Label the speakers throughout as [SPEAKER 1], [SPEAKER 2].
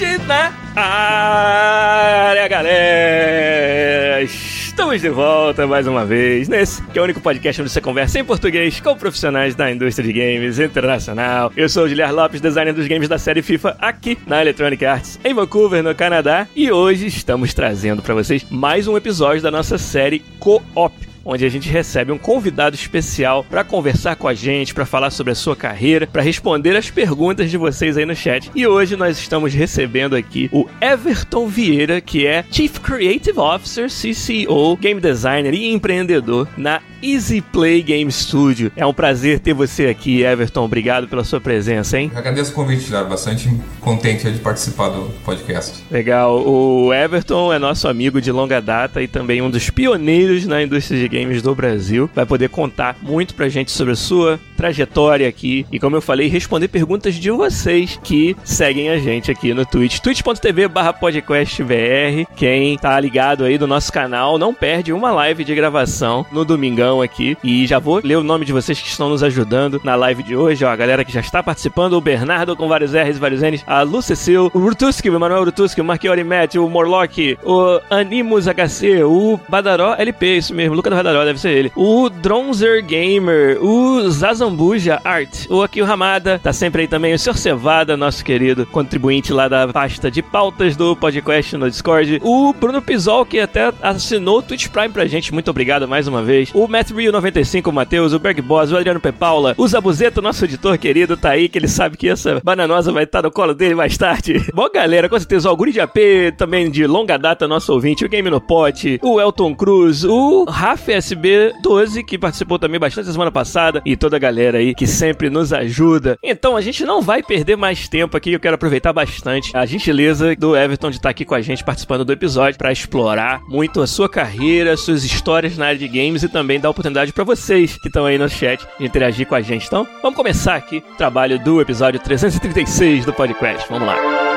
[SPEAKER 1] Podcast na área, galera! Estamos de volta mais uma vez nesse que é o único podcast onde você conversa em português com profissionais da indústria de games internacional. Eu sou o Guilherme Lopes, designer dos games da série FIFA aqui na Electronic Arts em Vancouver, no Canadá, e hoje estamos trazendo para vocês mais um episódio da nossa série Co-op onde a gente recebe um convidado especial para conversar com a gente, para falar sobre a sua carreira, para responder as perguntas de vocês aí no chat. E hoje nós estamos recebendo aqui o Everton Vieira, que é Chief Creative Officer, CCO, Game Designer e empreendedor na Easy Play Game Studio. É um prazer ter você aqui, Everton. Obrigado pela sua presença, hein?
[SPEAKER 2] Eu agradeço o convite, já. Bastante contente de participar do podcast.
[SPEAKER 1] Legal. O Everton é nosso amigo de longa data e também um dos pioneiros na indústria de games do Brasil. Vai poder contar muito pra gente sobre a sua trajetória aqui e, como eu falei, responder perguntas de vocês que seguem a gente aqui no Twitch. twitch.tv barra podcastbr. Quem tá ligado aí do nosso canal não perde uma live de gravação no domingão aqui. E já vou ler o nome de vocês que estão nos ajudando na live de hoje. Ó, a galera que já está participando, o Bernardo com vários R's e vários N's, a Lu Cecil, o Rutuski, o Emanuel Rutuski, o Marquiori Matt, o Morlock, o Animus HC, o Badaró LP, isso mesmo, Luca do Badaró, deve ser ele, o Dronzer Gamer, o Zazambuja Art, o Akio Ramada, tá sempre aí também, o Sr. Cevada, nosso querido contribuinte lá da pasta de pautas do podcast no Discord, o Bruno Pizol, que até assinou o Twitch Prime pra gente, muito obrigado mais uma vez, o Matt Rio 95, o Matheus, o Berg Boss, o Adriano Pepaula, o Zabuzeta, nosso editor querido, tá aí, que ele sabe que essa bananosa vai estar no colo dele mais tarde. Bom, galera, com certeza, o Guri de AP, também de longa data, nosso ouvinte, o Game no Pote, o Elton Cruz, o Rafa SB12, que participou também bastante semana passada, e toda a galera aí que sempre nos ajuda. Então, a gente não vai perder mais tempo aqui, eu quero aproveitar bastante a gentileza do Everton de estar aqui com a gente participando do episódio para explorar muito a sua carreira, suas histórias na área de games e também dar oportunidade para vocês que estão aí no chat de interagir com a gente. Então, vamos começar aqui o trabalho do episódio 336 do podcast. Vamos lá.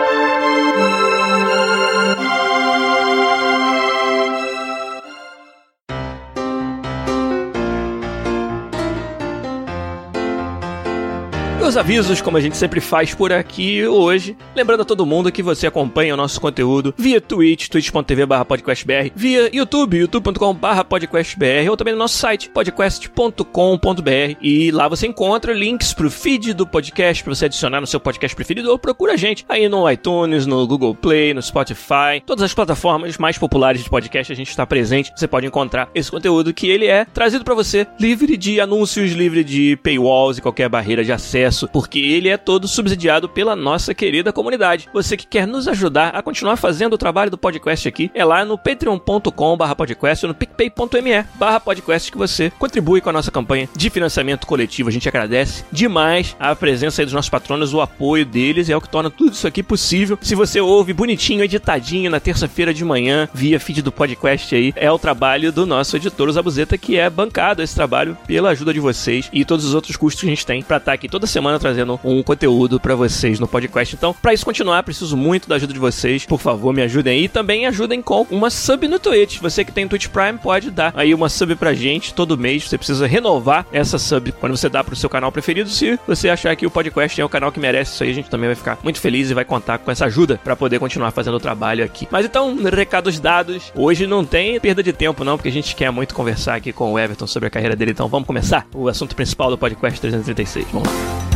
[SPEAKER 1] Os avisos, como a gente sempre faz por aqui hoje. Lembrando a todo mundo que você acompanha o nosso conteúdo via Twitch, twitch.tv podcastbr, via YouTube, youtube.com podcastbr, ou também no nosso site, podcast.com.br. E lá você encontra links pro feed do podcast para você adicionar no seu podcast preferido ou procura a gente aí no iTunes, no Google Play, no Spotify, todas as plataformas mais populares de podcast a gente está presente. Você pode encontrar esse conteúdo que ele é trazido para você livre de anúncios, livre de paywalls e qualquer barreira de acesso porque ele é todo subsidiado pela nossa querida comunidade. Você que quer nos ajudar a continuar fazendo o trabalho do podcast aqui, é lá no patreon.com podcast ou no picpay.me podcast que você contribui com a nossa campanha de financiamento coletivo. A gente agradece demais a presença dos nossos patronos, o apoio deles, é o que torna tudo isso aqui possível. Se você ouve bonitinho, editadinho na terça-feira de manhã, via feed do podcast aí, é o trabalho do nosso editor, Zabuzeta, que é bancado esse trabalho pela ajuda de vocês e todos os outros custos que a gente tem para estar tá aqui toda semana semana trazendo um conteúdo para vocês no podcast. Então, para isso continuar, preciso muito da ajuda de vocês. Por favor, me ajudem aí. E também ajudem com uma sub no Twitch. Você que tem Twitch Prime pode dar aí uma sub pra gente todo mês. Você precisa renovar essa sub quando você dá pro seu canal preferido. Se você achar que o podcast é o canal que merece isso aí, a gente também vai ficar muito feliz e vai contar com essa ajuda para poder continuar fazendo o trabalho aqui. Mas então, recados dados. Hoje não tem perda de tempo não, porque a gente quer muito conversar aqui com o Everton sobre a carreira dele. Então, vamos começar o assunto principal do podcast 336. Vamos lá.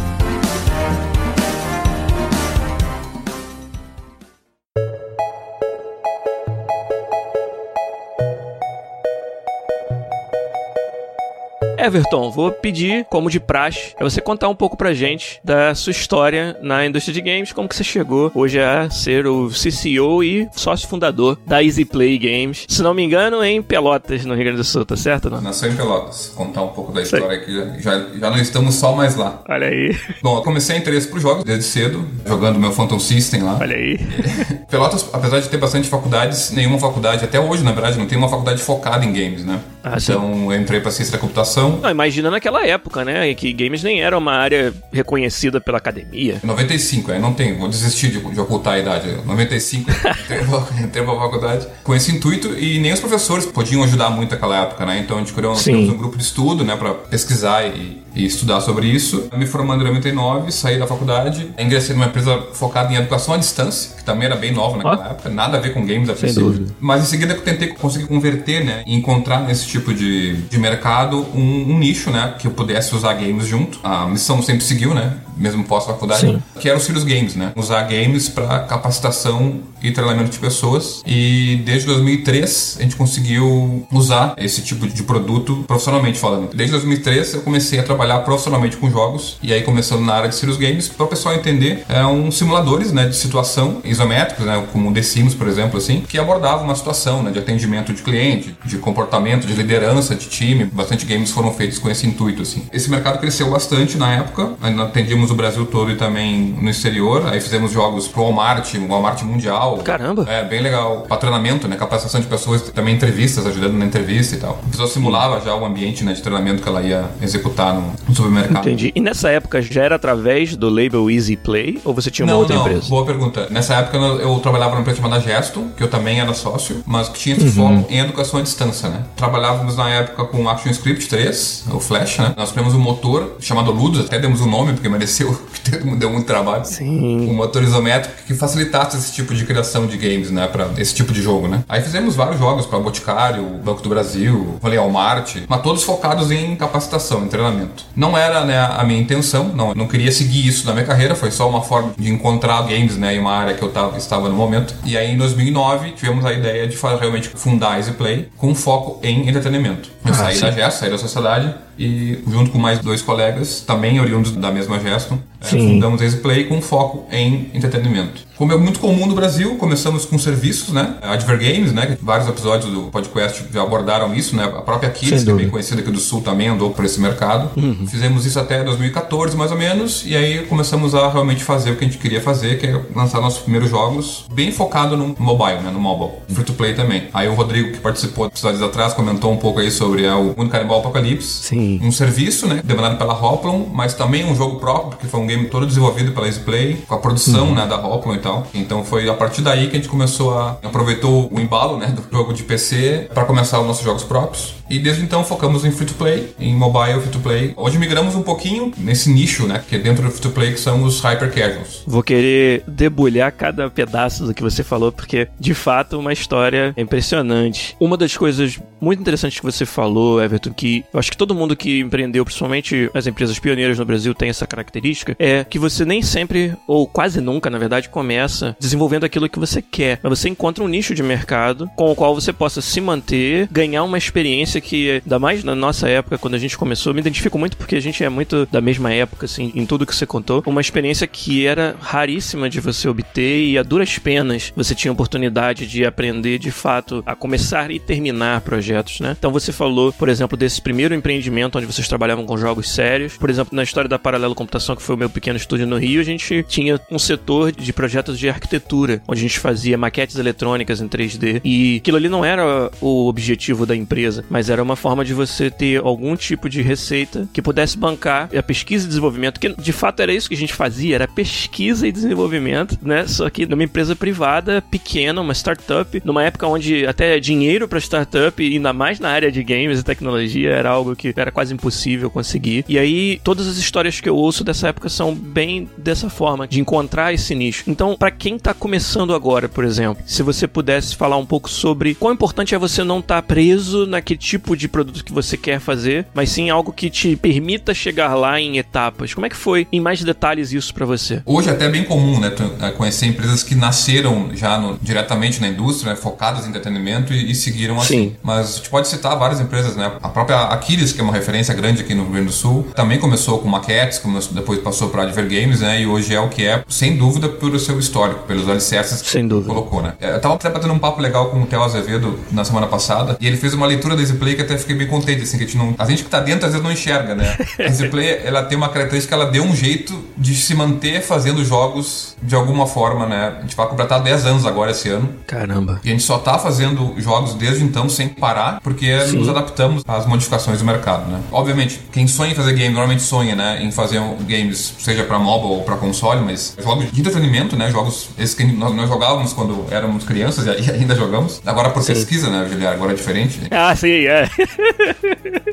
[SPEAKER 1] Everton, vou pedir, como de praxe, é você contar um pouco pra gente da sua história na indústria de games, como que você chegou hoje a ser o CCO e sócio fundador da Easy Play Games. Se não me engano, em Pelotas, no Rio Grande do Sul, tá certo? Não?
[SPEAKER 2] Nasceu em Pelotas. Contar um pouco da história aqui. Já, já não estamos só mais lá.
[SPEAKER 1] Olha aí.
[SPEAKER 2] Bom, eu comecei a interesse por jogos desde cedo, jogando meu Phantom System lá.
[SPEAKER 1] Olha aí.
[SPEAKER 2] Pelotas, apesar de ter bastante faculdades, nenhuma faculdade, até hoje, na verdade, não tem uma faculdade focada em games, né?
[SPEAKER 1] Ah, sim.
[SPEAKER 2] então eu entrei pra ciência da computação.
[SPEAKER 1] Não, imagina naquela época, né? Que games nem era uma área reconhecida pela academia.
[SPEAKER 2] Em 95, aí não tem, vou desistir de, de ocultar a idade. Em 95, entrei pra- faculdade com esse intuito e nem os professores podiam ajudar muito naquela época, né? Então a gente criou temos um grupo de estudo, né, pra pesquisar e, e estudar sobre isso. Me formando em 99, saí da faculdade, ingressei numa empresa focada em educação à distância, que também era bem nova naquela
[SPEAKER 1] Ó.
[SPEAKER 2] época, nada a ver com games a
[SPEAKER 1] Sem
[SPEAKER 2] princípio.
[SPEAKER 1] dúvida.
[SPEAKER 2] Mas em seguida eu tentei conseguir converter, né? E encontrar nesse tipo de, de mercado um, um nicho, né? Que eu pudesse usar games junto. A missão sempre seguiu, né? Mesmo pós-faculdade.
[SPEAKER 1] Sim.
[SPEAKER 2] Que era os Sirius Games, né? Usar games para capacitação e treinamento de pessoas. E desde 2003 a gente conseguiu usar esse tipo de produto profissionalmente falando. Desde 2003 eu comecei a trabalhar profissionalmente com jogos. E aí começando na área de Sirius Games, para o pessoal entender, é um simuladores, né? De situação isométricos, né? Como o The Sims, por exemplo, assim, que abordavam uma situação, né? De atendimento de cliente, de comportamento, de liderança de time. Bastante games foram feitos com esse intuito, assim. Esse mercado cresceu bastante na época. Nós atendíamos o Brasil todo e também no exterior. Aí fizemos jogos pro Walmart, Walmart Mundial.
[SPEAKER 1] Caramba.
[SPEAKER 2] É, bem legal. Patronamento, né? Capacitação de pessoas, também entrevistas, ajudando na entrevista e tal. A pessoa simulava já o ambiente né, de treinamento que ela ia executar no, no supermercado.
[SPEAKER 1] Entendi. E nessa época já era através do label Easy Play ou você tinha uma
[SPEAKER 2] não,
[SPEAKER 1] outra
[SPEAKER 2] não.
[SPEAKER 1] empresa?
[SPEAKER 2] Boa pergunta. Nessa época eu trabalhava numa empresa chamada Gesto, que eu também era sócio, mas que tinha
[SPEAKER 1] Uhum.
[SPEAKER 2] foco em educação à distância, né? Trabalhávamos na época com ActionScript 3, o Flash, né? Nós criamos um motor chamado Ludus, até demos um nome porque mereceu, deu muito trabalho.
[SPEAKER 1] Sim.
[SPEAKER 2] Um motor isométrico que facilitasse esse tipo de criação de games, né? Pra esse tipo de jogo, né? Aí fizemos vários jogos para Boticário, Banco do Brasil, falei Walmart, mas todos focados em capacitação, em treinamento. Não era né, a minha intenção, não, não queria seguir isso na minha carreira, foi só uma forma de encontrar games, né? Em uma área que eu tava, estava no momento. E aí em 2009 tivemos a ideia de fa- realmente fundar a Easy Play com foco em entretenimento. Eu
[SPEAKER 1] Ah,
[SPEAKER 2] saí
[SPEAKER 1] sim.
[SPEAKER 2] da Gesto, saí da sociedade sociedade e junto com mais dois colegas, também oriundos da mesma Gesto, é,
[SPEAKER 1] Sim.
[SPEAKER 2] fundamos a Play com foco em entretenimento. Como é muito comum no Brasil, começamos com serviços, né? Adver Games, né? Vários episódios do podcast já abordaram isso, né? A própria Kids, que é bem conhecida aqui do Sul, também andou por esse mercado.
[SPEAKER 1] Uhum.
[SPEAKER 2] Fizemos isso até 2014, mais ou menos, e aí começamos a realmente fazer o que a gente queria fazer, que é lançar nossos primeiros jogos, bem focado no mobile, né? No mobile. Free to play também. Aí o Rodrigo, que participou episódios atrás, comentou um pouco aí sobre é, o Mundo Canibal Apocalipse.
[SPEAKER 1] Sim.
[SPEAKER 2] Um serviço, né? Demandado pela Hoplon, mas também um jogo próprio, porque foi um game todo desenvolvido pela Easy Play, com a produção, né? Da Hoplon e tal. Então foi a partir daí que a gente começou a... Aproveitou o embalo, né? Do jogo de PC para começar os nossos jogos próprios. E desde então focamos em free to play, em mobile free to play. Hoje migramos um pouquinho nesse nicho, né? Que é dentro do free to play, que são os hyper casuals.
[SPEAKER 1] Vou querer debulhar cada pedaço do que você falou, porque de fato uma história impressionante. Uma das coisas muito interessantes que você falou, Everton, que eu acho que todo mundo que empreendeu, principalmente as empresas pioneiras no Brasil, tem essa característica, é que você nem sempre, ou quase nunca, na verdade, começa desenvolvendo aquilo que você quer. Mas você encontra um nicho de mercado com o qual você possa se manter, ganhar uma experiência que, ainda mais na nossa época, quando a gente começou, me identifico muito porque a gente é muito da mesma época, assim, em tudo que você contou. Uma experiência que era raríssima de você obter e a duras penas você tinha oportunidade de aprender de fato a começar e terminar projetos, né? Então você falou, por exemplo, desse primeiro empreendimento onde vocês trabalhavam com jogos sérios. Por exemplo, na história da Paralelo Computação, que foi o meu pequeno estúdio no Rio, a gente tinha um setor de projetos de arquitetura, onde a gente fazia maquetes eletrônicas em 3D. E aquilo ali não era o objetivo da empresa, mas era uma forma de você ter algum tipo de receita que pudesse bancar a pesquisa e desenvolvimento, que de fato era isso que a gente fazia, era pesquisa e desenvolvimento, né? Só que numa empresa privada pequena, uma startup, numa época onde até dinheiro para startup, ainda mais na área de games e tecnologia, era algo que era quase impossível conseguir. E aí todas as histórias que eu ouço dessa época colocação bem dessa forma, de encontrar esse nicho. Então, para quem tá começando agora, por exemplo, se você pudesse falar um pouco sobre quão importante é você não estar tá preso naquele tipo de produto que você quer fazer, mas sim algo que te permita chegar lá em etapas. Como é que foi, em mais detalhes, isso para você?
[SPEAKER 2] Hoje é até bem comum, né, é, conhecer empresas que nasceram já no, diretamente na indústria, né, focadas em entretenimento e, e seguiram assim. Sim. Mas a gente pode citar várias empresas, né? A própria Aquiles, que é uma referência grande aqui no Rio Grande do Sul, também começou com maquetes, depois passou para Adver Games, né? E hoje é o que é, sem dúvida, pelo seu histórico, pelos alicerces que
[SPEAKER 1] sem dúvida.
[SPEAKER 2] colocou, né? Eu tava até batendo um papo legal com o Theo Azevedo na semana passada, e ele fez uma leitura da Easyplay que até fiquei bem contente, assim, que a gente não... A gente que tá dentro às vezes não enxerga, né? A Easyplay, ela tem uma característica, ela deu um jeito de se manter fazendo jogos de alguma forma, né? A gente vai completar 10 anos agora esse ano.
[SPEAKER 1] Caramba.
[SPEAKER 2] E a gente só tá fazendo jogos desde então sem parar, porque Sim. nos adaptamos às modificações do mercado, né? Obviamente, quem sonha em fazer game normalmente sonha, né, em fazer games, seja para mobile ou para console, mas jogos de entretenimento, né, jogos esses que nós, nós jogávamos quando éramos crianças e ainda jogamos. Agora por sim. pesquisa, né, Juliar, agora é diferente.
[SPEAKER 1] Ah, sim, é.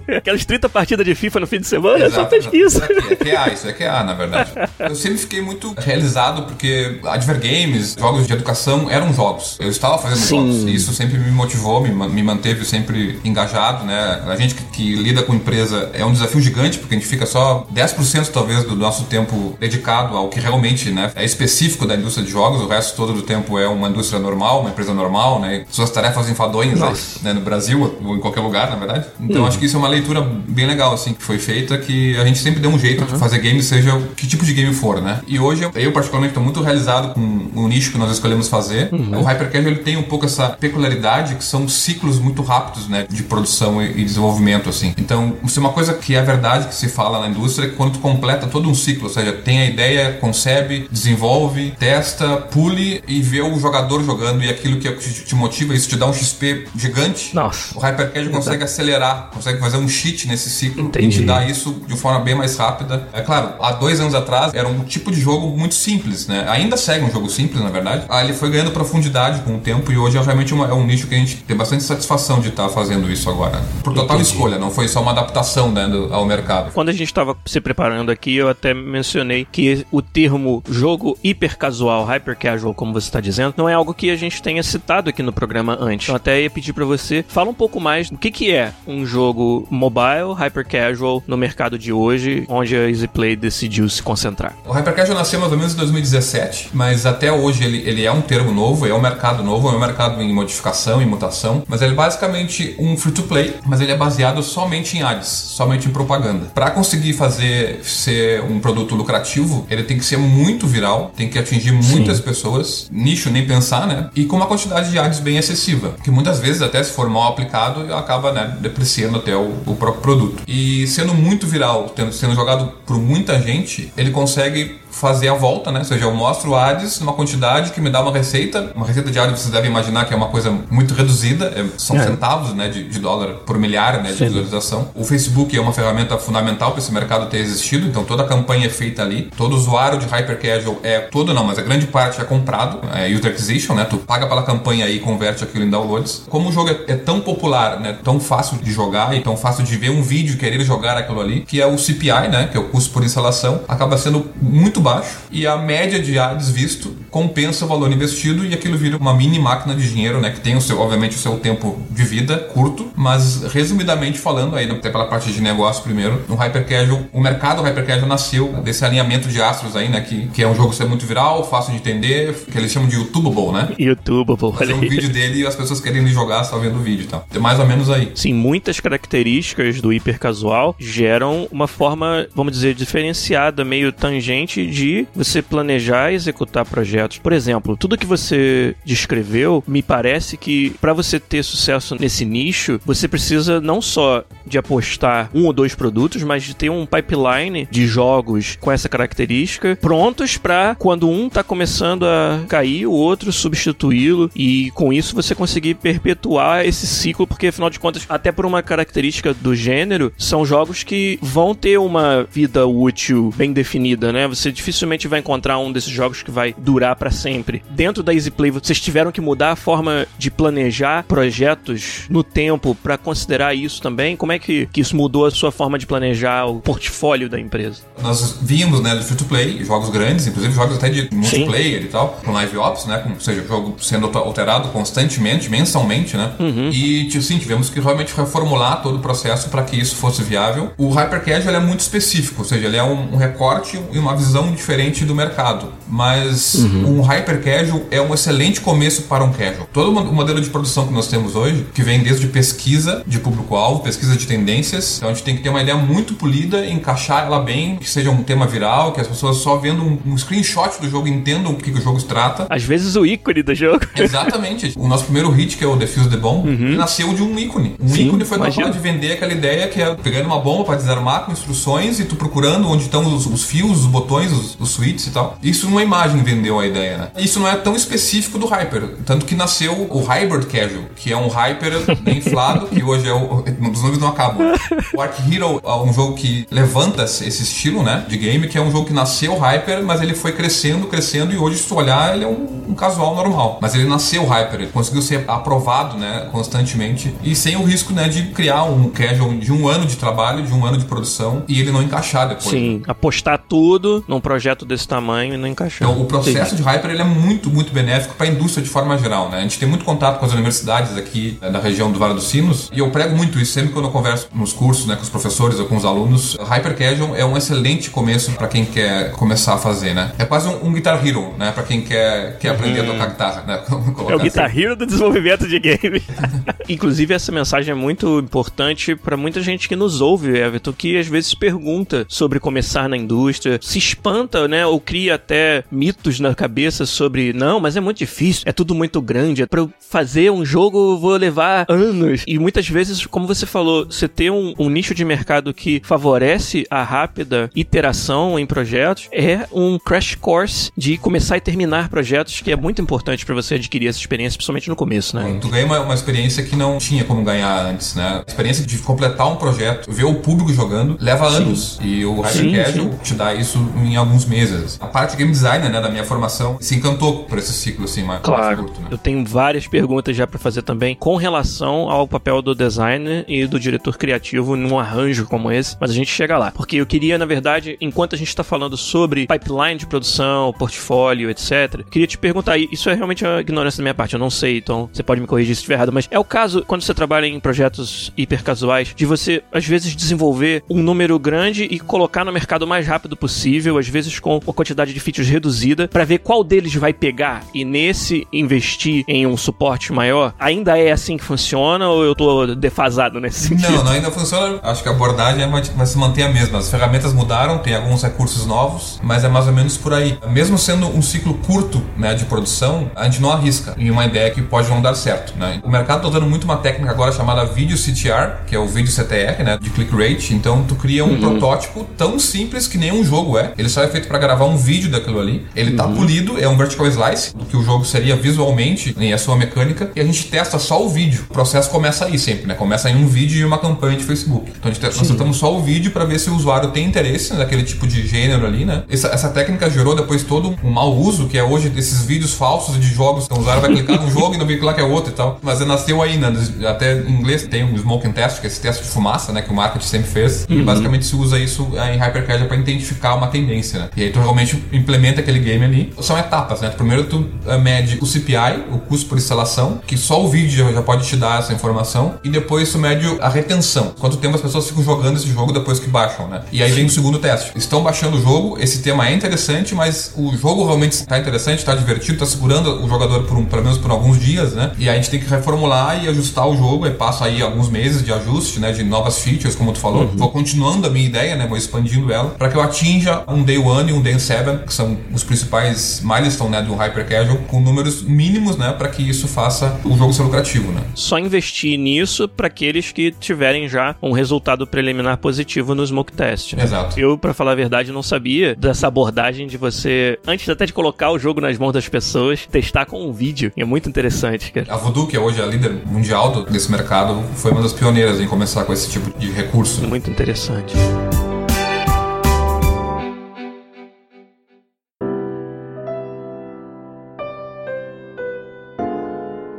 [SPEAKER 1] Aquelas 30 partidas de FIFA no fim de semana, Exato, é só pesquisa.
[SPEAKER 2] É QA, isso é QA, na verdade. Eu sempre fiquei muito realizado porque Adver Games, jogos de educação, eram jogos. Eu estava fazendo sim. jogos e isso sempre me motivou, me, me manteve sempre engajado, né? A gente que, que lida com empresa é um desafio gigante, porque a gente fica só 10% talvez do nosso tempo dedicado ao que realmente né, é específico da indústria de jogos, o resto todo do tempo é uma indústria normal, uma empresa normal, né? Suas tarefas enfadonhas né, no Brasil ou em qualquer lugar, na verdade. Então uhum. acho que isso é uma leitura bem legal, assim, que foi feita, que a gente sempre deu um jeito uhum. de fazer games, seja que tipo de game for, né? E hoje eu, particularmente, estou muito realizado com o nicho que nós escolhemos fazer. Uhum. O Hypercasual ele tem um pouco essa peculiaridade que são ciclos muito rápidos, né, de produção e, e desenvolvimento, assim. Então, isso é uma coisa que é verdade que se fala na indústria, que quando tu completa todo um ciclo, ou seja, tem a ideia, concebe, desenvolve, testa, pule e vê o jogador jogando e aquilo que te motiva, isso te dá um XP gigante.
[SPEAKER 1] Nossa.
[SPEAKER 2] O Hypercasual consegue acelerar, consegue fazer um cheat nesse ciclo Entendi. e te dá isso de forma bem mais rápida. É claro, há dois anos atrás era um tipo de jogo muito simples, né? Ainda segue um jogo simples, na verdade. Aí ele foi ganhando profundidade com o tempo e hoje é realmente uma, é um nicho que a gente tem bastante satisfação de estar fazendo isso agora. Por total Entendi. escolha, não foi só uma adaptação né, do, ao mercado.
[SPEAKER 1] Quando a gente estava se preparando aqui, eu até mencionei que o termo jogo hiper casual, hyper casual, como você está dizendo, não é algo que a gente tenha citado aqui no programa antes. Então até ia pedir para você fala um pouco mais do que, que é um jogo mobile, hyper casual no mercado de hoje, onde a EasyPlay decidiu se concentrar.
[SPEAKER 2] O hyper casual nasceu mais ou menos em 2017, mas até hoje ele, ele é um termo novo, é um mercado novo, é um mercado em modificação, em mutação, mas ele é basicamente um free to play, mas ele é baseado somente em somente em propaganda. Para conseguir fazer ser um produto lucrativo, ele tem que ser muito viral, tem que atingir muitas Sim. pessoas, nicho nem pensar, né? E com uma quantidade de ads bem excessiva, que muitas vezes até se for mal aplicado, acaba né, depreciando até o, o próprio produto. E sendo muito viral, tendo, sendo jogado por muita gente, ele consegue fazer a volta, né? Ou seja, eu mostro ads numa quantidade que me dá uma receita. Uma receita de ads vocês devem imaginar que é uma coisa muito reduzida, é, são é. centavos né, de, de, dólar por milhar né, de Sim. visualização. O Facebook é uma ferramenta fundamental para esse mercado ter existido, então toda a campanha é feita ali. Todo usuário de Hyper Casual é todo não, mas a grande parte é comprado, é user acquisition, né? Tu paga pela campanha e converte aquilo em downloads. Como o jogo é, é tão popular, né? Tão fácil de jogar e tão fácil de ver um vídeo e querer jogar aquilo ali, que é o CPI, né? Que é o custo por instalação, acaba sendo muito baixo e a média de ads visto compensa o valor investido e aquilo vira uma mini máquina de dinheiro, né? Que tem o seu, obviamente, o seu tempo de vida curto, mas resumidamente falando, aí até pela parte de negócio primeiro, no Hyper Casual, o mercado Hyper Casual nasceu desse alinhamento de astros aí, né? Que, que é um jogo ser muito viral, fácil de entender, que eles chamam de YouTubeable, né?
[SPEAKER 1] YouTubeable.
[SPEAKER 2] Fazer um vídeo dele e as pessoas querem jogar só vendo o vídeo tal. É mais ou menos aí.
[SPEAKER 1] Sim, muitas características do hiper casual geram uma forma, vamos dizer, diferenciada, meio tangente de você planejar e executar projetos. Por exemplo, tudo que você descreveu, me parece que para você ter sucesso nesse nicho, você precisa não só de apostar um ou dois produtos, mas de ter um pipeline de jogos com essa característica prontos para quando um tá começando a cair, o outro substituí-lo e com isso você conseguir perpetuar esse ciclo, porque afinal de contas, até por uma característica do gênero, são jogos que vão ter uma vida útil bem definida, né? Você dificilmente vai encontrar um desses jogos que vai durar para sempre. Dentro da EasyPlay, vocês tiveram que mudar a forma de planejar projetos no tempo para considerar isso também? Como é que, que isso mudou a sua forma de planejar o portfólio da empresa?
[SPEAKER 2] Nós vimos, né, de free-to-play, jogos grandes, inclusive jogos até de multiplayer Sim. e tal, com live ops, né, com, ou seja, o jogo sendo alterado constantemente, mensalmente, né? Uhum. E, sim, tivemos que realmente reformular todo o processo para que isso fosse viável. O Hyper Casual é muito específico, ou seja, ele é um, um recorte e uma visão diferente do mercado. Mas uhum. um Hyper Casual é um excelente começo para um casual. Todo o modelo de produção que nós temos hoje, que vem desde pesquisa de público-alvo, pesquisa de tendências, então a gente tem que ter uma ideia muito polida, encaixar ela bem, que seja um tema viral, que as pessoas só vendo um, um screenshot do jogo entendam o que, que, o jogo se trata.
[SPEAKER 1] Às vezes o ícone do jogo.
[SPEAKER 2] Exatamente. O nosso primeiro hit, que é o Defuse the Bomb, uhum. nasceu de um ícone. Um Sim, ícone foi capaz de vender aquela ideia que é pegando uma bomba para desarmar com instruções e tu procurando onde estão os, os fios, os botões, os, os switches e tal. Isso numa imagem vendeu a ideia, né? Isso não é tão específico do Hyper. Tanto que nasceu o Hybrid Casual, que é um Hyper inflado, que hoje é o. Os nomes não acabam. O Arc Hero é um jogo que levanta esse estilo, né? De game, que é um jogo que nasceu Hyper, mas ele foi crescendo, crescendo, e hoje, se tu olhar, ele é um, um casual normal. Mas ele nasceu Hyper, ele conseguiu ser aprovado, né? Constantemente. E sem o risco, né? De criar um casual de um ano de trabalho, de um ano de produção, e ele não encaixar depois.
[SPEAKER 1] Sim, apostar tudo num projeto desse tamanho e não encaixar.
[SPEAKER 2] Então, o processo Sim. de Hyper ele é muito, muito benéfico para a indústria de forma geral, né? A gente tem muito contato com as universidades aqui né, da região do Vale dos Sinos, e eu prego muito isso sempre quando eu converso nos cursos, né? Com os professores ou com os alunos. Hyper Casual é um excelente começo para quem quer começar a fazer, né? É quase um, um Guitar Hero, né? Para quem quer, quer aprender hum. a tocar guitarra, né?
[SPEAKER 1] é o Guitar assim. Hero do desenvolvimento de game. Inclusive, essa mensagem é muito importante para muita gente que nos ouve, Everton, que às vezes pergunta sobre começar na indústria, se espanta, né? Ou cria até mitos na cabeça sobre, não, mas é muito difícil, é tudo muito grande, é para eu fazer um jogo vou levar anos. E muitas vezes, como você falou, você ter um, um nicho de mercado que favorece a rápida iteração em projetos é um crash course de começar e terminar projetos que é muito importante para você adquirir essa experiência, principalmente no começo, né?
[SPEAKER 2] Tu ganha uma, uma, experiência que não tinha como ganhar antes, né? A experiência de completar um projeto, ver o público jogando, leva sim. anos. E o Hyper Casual te dá isso em alguns meses. A parte game designer, né, da minha formação, se encantou por esse ciclo, assim, mais,
[SPEAKER 1] claro.
[SPEAKER 2] mais curto, né?
[SPEAKER 1] Eu tenho várias perguntas já para fazer também com relação ao papel do designer e do diretor criativo num arranjo como esse, mas a gente chega lá. Porque eu queria, na verdade, enquanto a gente está falando sobre pipeline de produção, portfólio, etc., queria te perguntar, isso é realmente uma ignorância da minha parte, eu não sei, então você pode me corrigir se estiver errado, mas é o caso, quando você trabalha em projetos hipercasuais, de você, às vezes, desenvolver um número grande e colocar no mercado o mais rápido possível, às vezes com uma quantidade de features reduzida, para ver qual deles vai pegar e nesse investir em um suporte maior? Ainda é assim que funciona ou eu tô defasado nesse sentido?
[SPEAKER 2] Não, não ainda funciona. Acho que a abordagem vai, vai se manter a mesma. As ferramentas mudaram, tem alguns recursos novos, mas é mais ou menos por aí. Mesmo sendo um ciclo curto né, de produção, a gente não arrisca em uma ideia que pode não dar certo. Né? O mercado está usando muito uma técnica agora chamada Video CTR, que é o vídeo CTR, né, de click rate. Então tu cria um uhum. protótipo tão simples que nem um jogo é. Ele é feito para gravar um vídeo daquilo ali. Ele está uhum. polido, é um vertical slice do que o jogo seria visualmente em a sua mecânica e a gente testa só o vídeo. O processo começa aí sempre, né? Começa em um vídeo e uma campanha de Facebook. Então a gente nós testamos só o vídeo para ver se o usuário tem interesse naquele tipo de gênero ali, né? Essa, essa técnica gerou depois todo um mau uso, que é hoje desses vídeos falsos de jogos. Então o usuário vai clicar num jogo e não clicar que é outro e tal. Mas nasceu aí, né? Até em inglês tem um smoking test, que é esse teste de fumaça, né? Que o marketing sempre fez. Uhum. E basicamente se usa isso em Hypercasual para identificar uma tendência, né? E aí tu realmente implementa aquele game ali. São etapas, né? Primeiro tu eh, mede o CPI, o custo por instalação, que só o vídeo já pode te dar essa informação. E depois tu mede a retenção. Quanto tempo as pessoas ficam jogando esse jogo depois que baixam, né? E aí vem o segundo teste. Estão baixando o jogo, esse tema é interessante, mas o jogo realmente está interessante, está divertido, está segurando o jogador por um, pelo menos por alguns dias, né? E aí a gente tem que reformular e ajustar o jogo. E passa aí alguns meses de ajuste, né? De novas features, como tu falou. Uhum. Vou continuando a minha ideia, né? Vou expandindo ela para que eu atinja um Day One e um Day Seven, que são os principais milestones né, do Hyper Casual, com números mínimos, né? Para que isso faça o jogo ser lucrativo, né?
[SPEAKER 1] Só investir nisso para aqueles que tiverem já um resultado preliminar positivo no smoke test. Né?
[SPEAKER 2] Exato.
[SPEAKER 1] Eu, para falar a verdade, não sabia dessa abordagem de você, antes até de colocar o jogo nas mãos das pessoas, testar com um vídeo. E é muito interessante, cara.
[SPEAKER 2] A Voodoo, que é hoje a líder mundial desse mercado, foi uma das pioneiras em começar com esse tipo de recurso.
[SPEAKER 1] Muito interessante.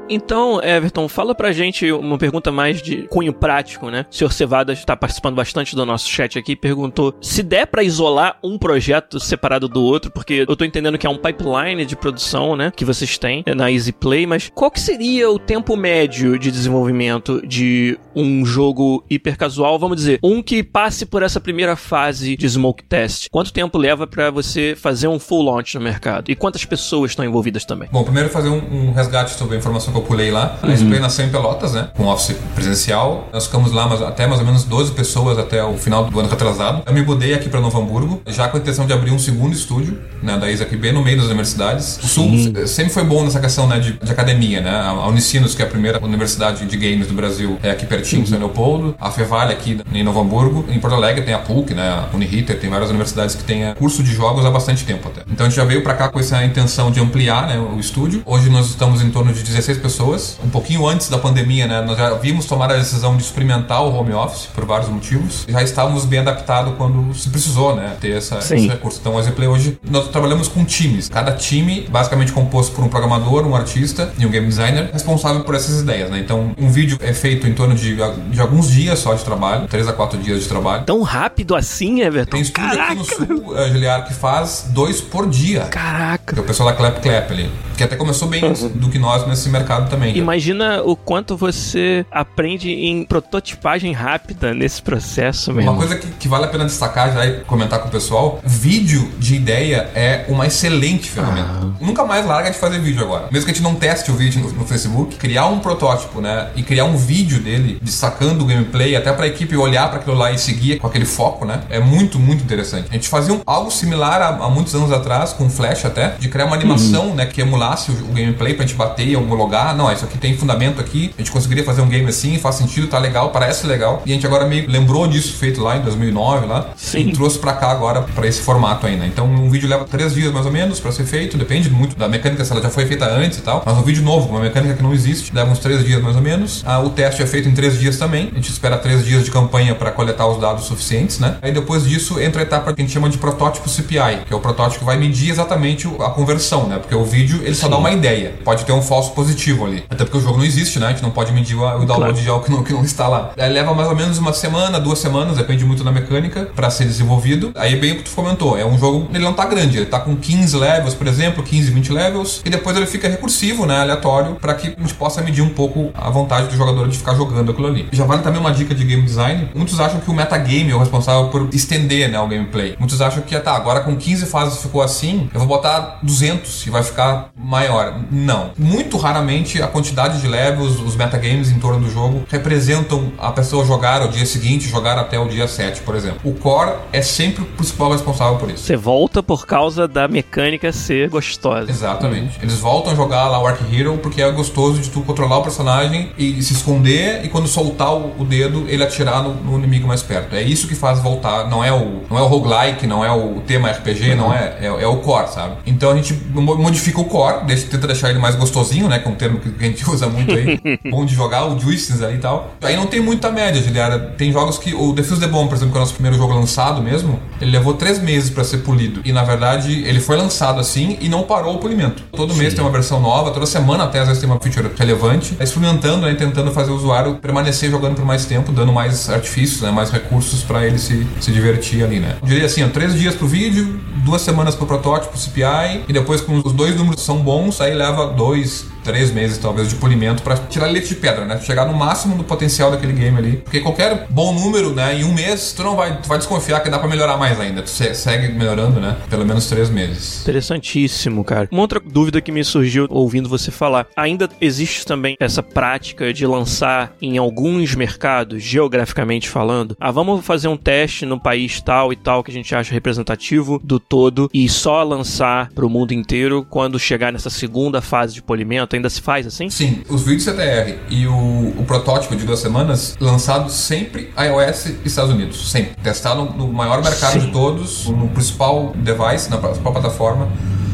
[SPEAKER 1] Então, Everton, fala pra gente uma pergunta mais de cunho prático, né? O senhor Cevada está participando bastante do nosso chat aqui, perguntou se der para isolar um projeto separado do outro, porque eu tô entendendo que é um pipeline de produção, né, que vocês têm na Easy Play, mas qual que seria o tempo médio de desenvolvimento de um jogo hiper casual, vamos dizer, um que passe por essa primeira fase de smoke test? Quanto tempo leva para você fazer um full launch no mercado? E quantas pessoas estão envolvidas também?
[SPEAKER 2] Bom, primeiro fazer um, um resgate sobre a informação que eu pulei lá. A Play nasceu em Pelotas, né, com office presencial. Nós ficamos lá mas até mais ou menos 12 pessoas até o final do ano retrasado. Eu me mudei aqui para Novo Hamburgo, já com a intenção de abrir um segundo estúdio, né, da Isa aqui bem no meio das universidades. O Sul sempre foi bom nessa questão, né, de, de academia, né? A Unicinos, que é a primeira universidade de games do Brasil, é aqui pertinho, São Leopoldo. A Fevale aqui em Novo Hamburgo. Em Porto Alegre tem a PUC, né, a Uniriter, tem várias universidades que têm é, curso de jogos há bastante tempo até. Então a gente já veio para cá com essa intenção de ampliar, né, o estúdio. Hoje nós estamos em torno de 16 pessoas. Um pouquinho antes da pandemia, né, nós já vimos tomar a decisão de experimentar o home office por vários motivos. Já estávamos bem adaptados quando se precisou, né, ter essa, esse recurso. Então, o Play hoje nós trabalhamos com times. Cada time basicamente composto por um programador, um artista e um game designer responsável por essas ideias, né? Então, um vídeo é feito em torno de, de alguns dias só de trabalho, 3 a 4 dias de trabalho.
[SPEAKER 1] Tão rápido assim, Everton?
[SPEAKER 2] Tem estúdio Caraca. aqui no sul, uh, Giliar, que faz dois por dia.
[SPEAKER 1] Caraca.
[SPEAKER 2] Que é o pessoal da Clap Clap ali. Que até começou bem uhum. do que nós nesse mercado também.
[SPEAKER 1] Imagina o quanto você aprende em prototipagem rápida nesse processo mesmo.
[SPEAKER 2] Uma coisa que, que vale a pena destacar já e comentar com o pessoal: vídeo de ideia é uma excelente ferramenta. Ah. Nunca mais larga de fazer vídeo agora. Mesmo que a gente não teste o vídeo no, no, Facebook, criar um protótipo, né? E criar um vídeo dele destacando o gameplay, até para a equipe olhar para aquilo lá e seguir com aquele foco, né? É muito, muito interessante. A gente fazia um, algo similar há, há, muitos anos atrás, com Flash até, de criar uma animação, uhum. né? Que emulasse o, o gameplay pra gente bater e homologar. Não, isso aqui tem fundamento aqui. A gente conseguiria fazer um game assim, faz sentido, tá legal, parece legal. E a gente agora meio lembrou disso feito lá em 2009 lá. Sim. E trouxe para cá agora para esse formato ainda. Então um vídeo leva três dias mais ou menos para ser feito, depende muito da mecânica se ela já foi feita antes e tal. Mas um vídeo novo, uma mecânica que não existe, leva uns três dias mais ou menos. Ah, o teste é feito em três dias também. A gente espera três dias de campanha para coletar os dados suficientes, né? Aí depois disso entra a etapa que a gente chama de protótipo CPI, que é o protótipo que vai medir exatamente a conversão, né? Porque o vídeo ele só dá uma ideia. Pode ter um falso positivo ali. Até porque o jogo não existe, né? A gente não pode medir o download claro. de algo que não, que não está lá. Aí leva mais ou menos uma semana, duas semanas, depende muito da mecânica, para ser desenvolvido. Aí bem o que tu comentou, é um jogo, ele não tá grande, ele tá com 15 levels, por exemplo, 15, 20 levels, e depois ele fica recursivo, né, aleatório, para que a gente possa medir um pouco a vontade do jogador de ficar jogando aquilo ali. Já vale também uma dica de game design. Muitos acham que o metagame é o responsável por estender, né, o gameplay. Muitos acham que, tá, agora com 15 fases ficou assim, eu vou botar 200 e vai ficar maior. Não. Muito raramente a quantidade de levels, os metagames em torno do jogo representam a pessoa jogar o dia seguinte, jogar até o dia 7, por exemplo. O core é sempre o principal responsável por isso.
[SPEAKER 1] Você volta por causa da mecânica ser gostosa.
[SPEAKER 2] Exatamente. Eles voltam a jogar lá o Ark Hero porque é gostoso de tu controlar o personagem e se esconder e quando soltar o, dedo, ele atirar no, no, inimigo mais perto. É isso que faz voltar. Não é o, não é o roguelike, não é o tema RPG, uhum. não é, é, é, o core, sabe? Então a gente modifica o core, deixa, tenta deixar ele mais gostosinho, né? Que é um termo que a gente usa muito aí. bom de jogar, o juices ali e tal. Aí não tem muita média, Juliara. Tem jogos que. O Defuse the Bomb, por exemplo, que é o nosso primeiro jogo lançado mesmo, ele levou três meses para ser polido. E na verdade, ele foi lançado assim e não parou o polimento. Todo Sim. mês tem uma versão nova, toda semana até às vezes tem uma feature relevante. É experimentando, né, tentando fazer o usuário permanecer jogando por mais tempo, dando mais artifícios, né, mais recursos para ele se, se divertir ali, né. Eu diria assim, ó, três dias pro vídeo, duas semanas pro protótipo, CPI, e depois com os dois números são bons, aí leva dois, três meses talvez de polimento para tirar leite de pedra, né? Chegar no máximo do potencial daquele game ali. Porque qualquer bom número, né, em um mês, tu não vai, tu vai desconfiar que dá para melhorar mais ainda. Tu segue melhorando, né? Pelo menos três meses.
[SPEAKER 1] Interessantíssimo, cara. Uma outra dúvida que me surgiu ouvindo você falar: ainda existe também essa prática de lançar em alguns mercados, geograficamente falando? Ah, vamos fazer um teste no país tal e tal que a gente acha representativo do todo e só lançar para o mundo inteiro quando chegar nessa segunda fase de polimento? Ainda se faz assim?
[SPEAKER 2] Sim, os vídeos CTR e o, o protótipo de duas semanas lançados sempre iOS e Estados Unidos, sempre. Testado no maior mercado Sim. de todos, no principal device, na principal plataforma.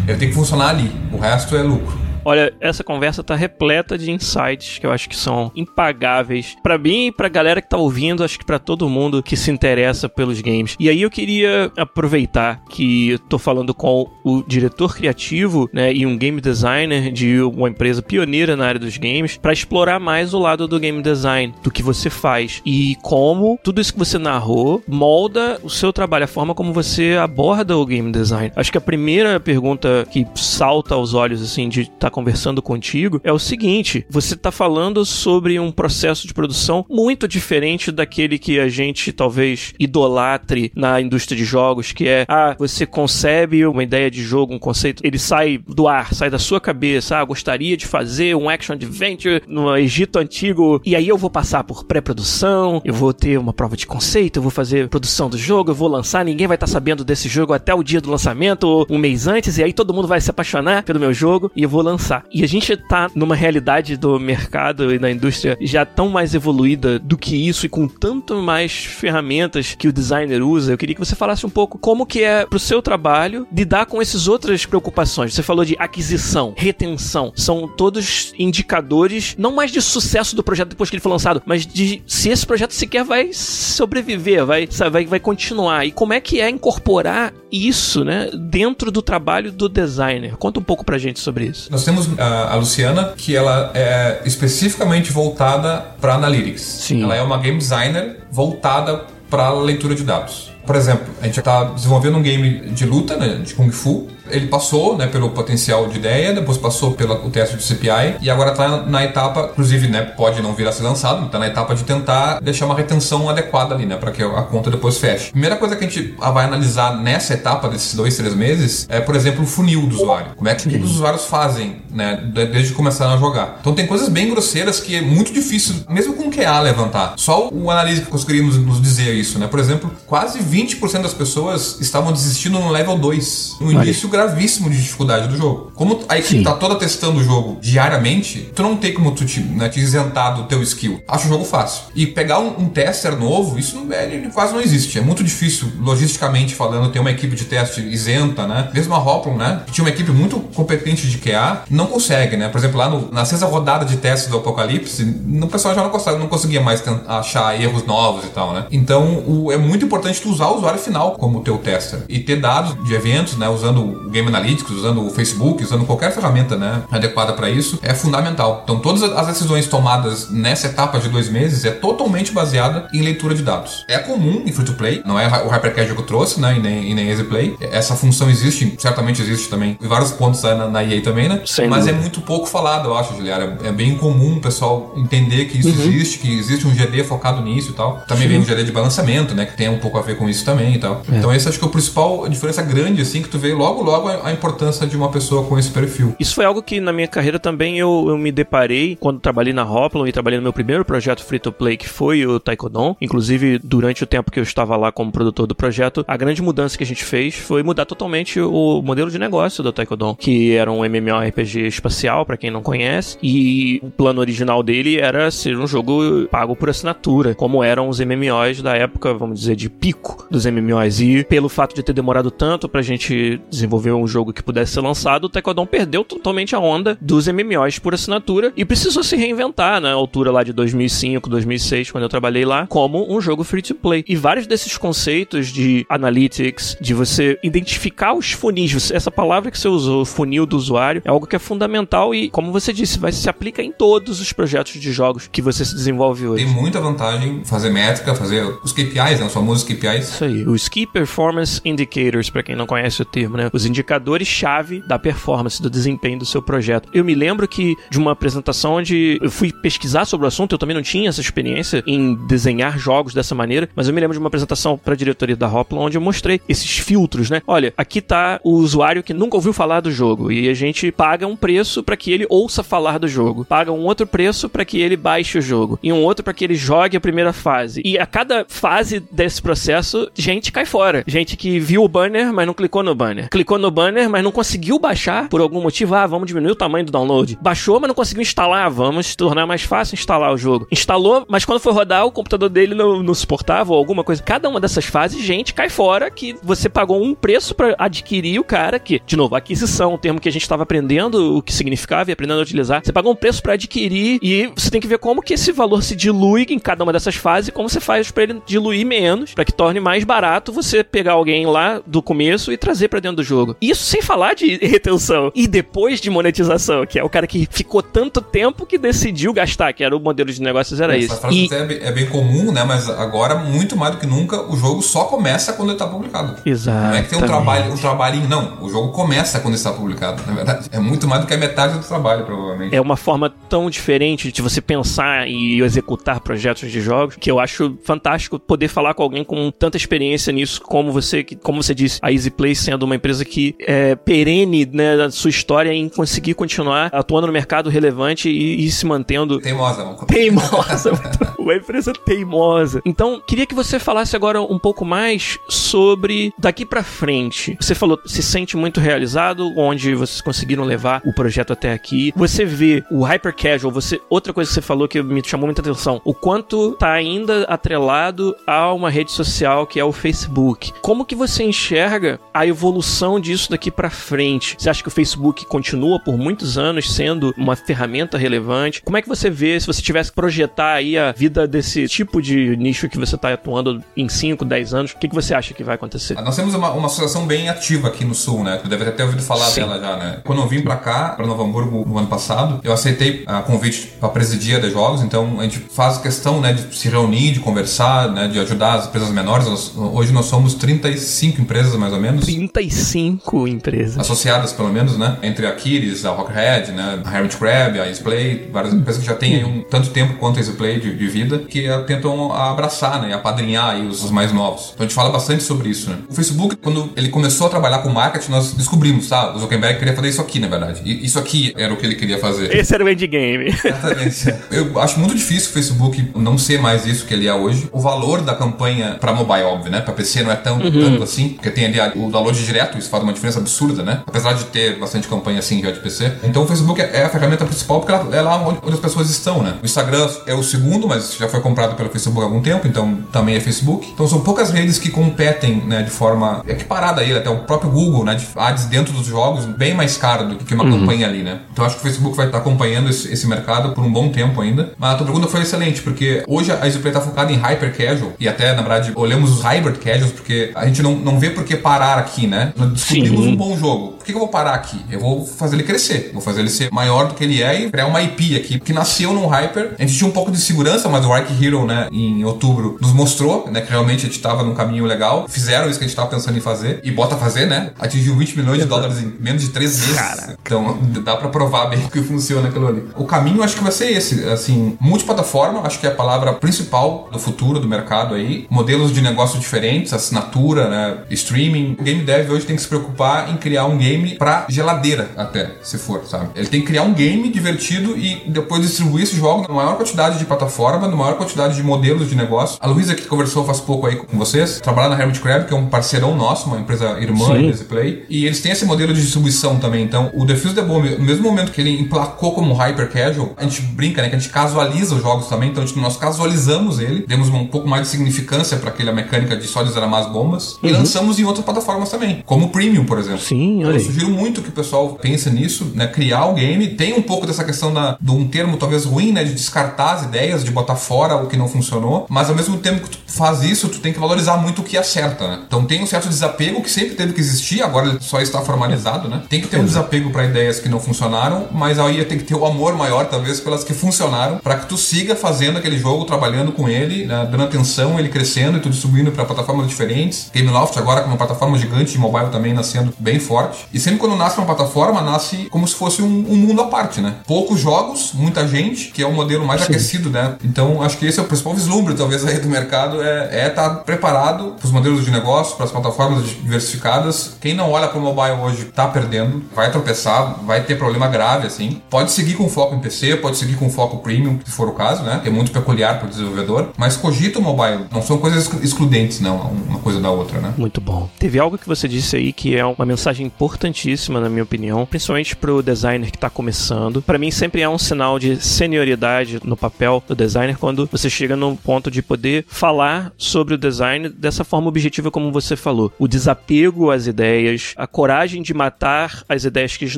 [SPEAKER 2] Ele tem que funcionar ali, o resto é lucro.
[SPEAKER 1] Olha, essa conversa tá repleta de insights que eu acho que são impagáveis para mim e pra galera que tá ouvindo, acho que para todo mundo que se interessa pelos games. E aí eu queria aproveitar que tô falando com o diretor criativo, né, e um game designer de uma empresa pioneira na área dos games para explorar mais o lado do game design, do que você faz e como tudo isso que você narrou molda o seu trabalho, a forma como você aborda o game design. Acho que a primeira pergunta que salta aos olhos assim de tá conversando contigo é o seguinte: você está falando sobre um processo de produção muito diferente daquele que a gente talvez idolatre na indústria de jogos, que é ah, você concebe uma ideia de jogo, um conceito, ele sai do ar, sai da sua cabeça, ah, gostaria de fazer um action adventure no Egito antigo e aí eu vou passar por pré-produção, eu vou ter uma prova de conceito, eu vou fazer produção do jogo, eu vou lançar, ninguém vai estar tá sabendo desse jogo até o dia do lançamento, um mês antes, e aí todo mundo vai se apaixonar pelo meu jogo e eu vou lançar. E a gente tá numa realidade do mercado e da indústria já tão mais evoluída do que isso e com tanto mais ferramentas que o designer usa. Eu queria que você falasse um pouco como que é pro seu trabalho lidar com essas outras preocupações. Você falou de aquisição, retenção, são todos indicadores não mais de sucesso do projeto depois que ele foi lançado, mas de se esse projeto sequer vai sobreviver, vai, vai, vai continuar. E como é que é incorporar isso, né, dentro do trabalho do designer? Conta um pouco pra gente sobre isso.
[SPEAKER 2] Nós temos a, a Luciana, que ela é especificamente voltada para analytics.
[SPEAKER 1] Sim.
[SPEAKER 2] Ela é uma game designer voltada para leitura de dados. Por exemplo, a gente está desenvolvendo um game de luta, né, de Kung Fu, ele passou né, pelo potencial de ideia, depois passou pelo teste do CPI e agora está na, etapa, inclusive, né, pode não vir a ser lançado, está na etapa de tentar deixar uma retenção adequada ali, né, para que a conta depois feche. Primeira coisa que a gente vai analisar nessa etapa desses dois, três meses é, por exemplo, o funil do usuário. Como é que, que os usuários fazem, né, desde que começaram a jogar. Então tem coisas bem grosseiras que é muito difícil, mesmo com QA, levantar. Só o analista conseguiria nos, nos dizer isso, né? Por exemplo, quase 20% das pessoas estavam desistindo no level 2. No início, gravíssimo de dificuldade do jogo. Como a equipe Sim. tá toda testando o jogo diariamente, tu não tem como tu te, né, te isentar do teu skill. Acho o jogo fácil. E pegar um, um tester novo, isso é, quase não existe. É muito difícil, logisticamente falando, ter uma equipe de teste isenta, né? Mesmo a Hoplon, né? Que tinha uma equipe muito competente de QA, não consegue, né? Por exemplo, lá no, na sexta rodada de teste do Apocalipse, o pessoal já não consegue, não conseguia mais achar erros novos e tal, né? Então, o, é muito importante tu usar o usuário final como teu tester e ter dados de eventos, né? Usando o Game Analytics, usando o Facebook, usando qualquer ferramenta, né? Adequada para isso, é fundamental. Então, todas as decisões tomadas nessa etapa de dois meses é totalmente baseada em leitura de dados. É comum em free to play, não é o Hypercasual que eu trouxe, né? E nem, e nem Easy Play. Essa função existe, certamente existe também em vários pontos na, na EA também, né?
[SPEAKER 1] Sem
[SPEAKER 2] Mas
[SPEAKER 1] dúvida.
[SPEAKER 2] é muito pouco falado, eu acho, Juliana. É, é bem comum o pessoal entender que isso uhum. existe, que existe um GD focado nisso e tal. Também Sim. vem um GD de balanceamento, né? Que tem um pouco a ver com isso também e tal. É. Então esse acho que é o principal, diferença grande, assim, que tu vê logo, logo a, a, importância de uma pessoa com esse perfil.
[SPEAKER 1] Isso foi algo que na minha carreira também eu, eu me deparei quando trabalhei na Hoplon e trabalhei no meu primeiro projeto free to play, que foi o Taekwondo. Inclusive, durante o tempo que eu estava lá como produtor do projeto, a grande mudança que a gente fez foi mudar totalmente o modelo de negócio do Taekwondo, que era um MMORPG espacial, para quem não conhece, e o plano original dele era ser um jogo pago por assinatura, como eram os MMOs da época, vamos dizer, de pico dos MMOs. E pelo fato de ter demorado tanto pra gente desenvolver um jogo que pudesse ser lançado, o Taekwondo perdeu totalmente a onda dos MMOs por assinatura e precisou se reinventar na altura lá de 2005, 2006, quando eu trabalhei lá, como um jogo free to play. E vários desses conceitos de analytics, de você identificar os funis, essa palavra que você usou, funil do usuário, é algo que é fundamental e, como você disse, vai se aplica em todos os projetos de jogos que você se desenvolve hoje.
[SPEAKER 2] Tem muita vantagem fazer métrica, fazer os KPIs, né, os famosos KPIs.
[SPEAKER 1] Isso aí, os Key Performance Indicators, para quem não conhece o termo, né? Os indicadores-chave da performance, do desempenho do seu projeto. Eu me lembro que de uma apresentação onde eu fui pesquisar sobre o assunto, eu também não tinha essa experiência em desenhar jogos dessa maneira, mas eu me lembro de uma apresentação para a diretoria da Hoplon onde eu mostrei esses filtros, né? Olha, aqui tá o usuário que nunca ouviu falar do jogo e a gente paga um preço para que ele ouça falar do jogo, paga um outro preço para que ele baixe o jogo e um outro para que ele jogue a primeira fase. E a cada fase desse processo gente cai fora. Gente que viu o banner, mas não clicou no banner. Clicou no banner, mas não conseguiu baixar por algum motivo. Ah, vamos diminuir o tamanho do download. Baixou, mas não conseguiu instalar. Vamos tornar mais fácil instalar o jogo. Instalou, mas quando foi rodar, o computador dele não, não suportava ou alguma coisa. Cada uma dessas fases, gente cai fora que você pagou um preço para adquirir o cara que, de novo, aquisição, um termo que a gente estava aprendendo o que significava e aprendendo a utilizar. Você pagou um preço para adquirir e você tem que ver como que esse valor se dilui em cada uma dessas fases e como você faz para ele diluir menos, para que torne mais barato você pegar alguém lá do começo e trazer para dentro do jogo. Isso sem falar de retenção e depois de monetização, que é o cara que ficou tanto tempo que decidiu gastar, que era o modelo de negócios era
[SPEAKER 2] Essa
[SPEAKER 1] isso.
[SPEAKER 2] frase
[SPEAKER 1] E...
[SPEAKER 2] até é bem- é bem comum, né? Mas agora, muito mais do que nunca, o jogo só começa quando ele tá publicado.
[SPEAKER 1] Exato.
[SPEAKER 2] Não é que tem um trabalho, um trabalhinho, não. O jogo começa quando está publicado, na verdade. É muito mais do que a metade do trabalho, provavelmente.
[SPEAKER 1] É uma forma tão diferente de você pensar e executar projetos de jogos que eu acho fantástico poder falar com alguém com tanta experiência nisso, como você, como você disse, a EasyPlay sendo uma empresa que é perene né, na sua história em conseguir continuar atuando no mercado relevante e, e se mantendo
[SPEAKER 2] Teimosa, mano.
[SPEAKER 1] teimosa. uma empresa teimosa. Então, queria que você falasse agora um pouco mais sobre daqui pra frente. Você falou, se sente muito realizado, onde vocês conseguiram levar o projeto até aqui. Você vê o hyper casual, você outra coisa que você falou que me chamou muita atenção, o quanto tá ainda atrelado a uma rede social que é o Facebook. Como que você enxerga a evolução disso daqui pra frente? Você acha que o Facebook continua por muitos anos sendo uma ferramenta relevante? Como é que você vê se você tivesse que projetar aí a vida desse tipo de nicho que você tá atuando em 5, 10 anos? O que, que você acha que vai acontecer?
[SPEAKER 2] Nós temos uma, uma associação bem ativa aqui no Sul, né? Tu deve até ter ouvido falar
[SPEAKER 1] Sim.
[SPEAKER 2] dela já, né? Quando eu vim pra cá, pra Novo Hamburgo, no ano passado, eu aceitei a convite pra presidir a jogos, então a gente faz questão, né, de se reunir, de conversar, né, de ajudar as empresas menores. Nós- hoje nós somos 35 empresas, mais ou menos.
[SPEAKER 1] 35 empresas.
[SPEAKER 2] associadas pelo menos, né? Entre a Kiris, a Rockhead, né? A Hermit Crab, a Easyplay, várias empresas que já têm aí um tanto tempo quanto a Easyplay de, de vida, que tentam abraçar, né? E apadrinhar aí os, os mais novos. Então a gente fala bastante sobre isso, né? O Facebook, quando ele começou a trabalhar com marketing, nós descobrimos, tá? O Zuckerberg queria fazer isso aqui, na verdade. E isso aqui era o que ele queria fazer.
[SPEAKER 1] Esse era o endgame.
[SPEAKER 2] Exatamente. Eu acho muito difícil o Facebook não ser mais isso que ele é hoje. O valor da campanha pra mobile, óbvio, né? Pra PC não é tão tanto assim, porque tem ali o download direto, isso faz uma diferença absurda, né? Apesar de ter bastante campanha assim já de PC. Então o Facebook é é a ferramenta principal porque ela é lá onde, as pessoas estão, né? O Instagram é o segundo, mas já foi comprado pelo Facebook há algum tempo, então também é Facebook. Então são poucas redes que competem, né, de forma equiparada a ele, até o próprio Google, né, de ads dentro dos jogos, bem mais caro do que uma campanha ali, né? Então acho que o Facebook vai estar acompanhando esse, esse mercado por um bom tempo ainda. Mas a tua pergunta foi excelente, porque hoje a Easyplay está focada em hyper casual e até, na verdade, olhamos os hybrid casuals porque a gente não, não vê por que parar aqui, né? Nós
[SPEAKER 1] Sim.
[SPEAKER 2] um bom jogo. Por que eu vou parar aqui? Eu vou fazer ele crescer, vou fazer ele ser maior do que ele é e criar uma IP aqui, que nasceu num hyper. A gente tinha um pouco de segurança, mas o Ark Hero, né, em outubro, nos mostrou, né, que realmente a gente estava num caminho legal. Fizeram isso que a gente estava pensando em fazer e bota a fazer, né? Atingiu 20 milhões de dólares em menos de 3 meses.
[SPEAKER 1] Caraca.
[SPEAKER 2] Então dá pra provar bem que funciona aquilo ali. O caminho acho que vai ser esse, assim, multiplataforma, acho que é a palavra principal do futuro do mercado aí. Modelos de negócio diferentes, assinatura, né, streaming. O game dev hoje tem que se preocupar em criar um game pra geladeira até, se for, sabe? Ele tem que criar um game divertido e depois distribuir esse jogo na maior quantidade de plataforma, na maior quantidade de modelos de negócio. A Luísa que conversou faz pouco aí com vocês, trabalha na Hermit Crab, que é um parceirão nosso, uma empresa irmã
[SPEAKER 1] Sim.
[SPEAKER 2] da Easyplay, e eles têm esse modelo de distribuição também. Então, o Defuse the Bomb, no mesmo momento que ele emplacou como hyper casual, a gente brinca, né, que a gente casualiza os jogos também, então a gente, nós casualizamos ele, demos um pouco mais de significância para aquela mecânica de só desarmar as bombas, e lançamos em outras plataformas também, como o Premium, por exemplo.
[SPEAKER 1] Sim, olha
[SPEAKER 2] Eu sugiro muito que o pessoal pense nisso, né? Criar o game. Tem um pouco dessa questão da, de um termo talvez ruim, né? De descartar as ideias, de botar fora o que não funcionou. Mas ao mesmo tempo que tu faz isso, tu tem que valorizar muito o que acerta, né? Então tem um certo desapego que sempre teve que existir, agora ele só está formalizado, né? Tem que ter um desapego para ideias que não funcionaram, mas aí tem que ter o amor maior, talvez, pelas que funcionaram, para que tu siga fazendo aquele jogo, trabalhando com ele, né? dando atenção, ele crescendo e tu distribuindo para plataformas diferentes. Gameloft agora com uma plataforma gigante de mobile também nascendo bem forte. E sempre quando nasce uma plataforma, nasce como se fosse um, um mundo à parte, né? Poucos jogos, muita gente, que é o modelo mais aquecido, né? Então acho que esse é o principal vislumbre, talvez, aí do mercado, é estar preparado para os modelos de negócio, para as plataformas diversificadas. Quem não olha para o mobile hoje tá perdendo, vai tropeçar, vai ter problema grave, assim. Pode seguir com foco em PC, pode seguir com foco premium, se for o caso, né? Que é muito peculiar para o desenvolvedor. Mas cogita o mobile. Não são coisas exclu- excludentes, não, uma coisa da outra, né?
[SPEAKER 1] Muito bom. Teve algo que você disse aí que é uma mensagem importantíssima, na minha opinião, principalmente pro designer que tá começando. Para mim, sempre é um sinal de senioridade no papel do designer quando você chega num ponto de poder falar sobre o design dessa forma objetiva como você falou. O desapego às ideias, a coragem de matar as ideias que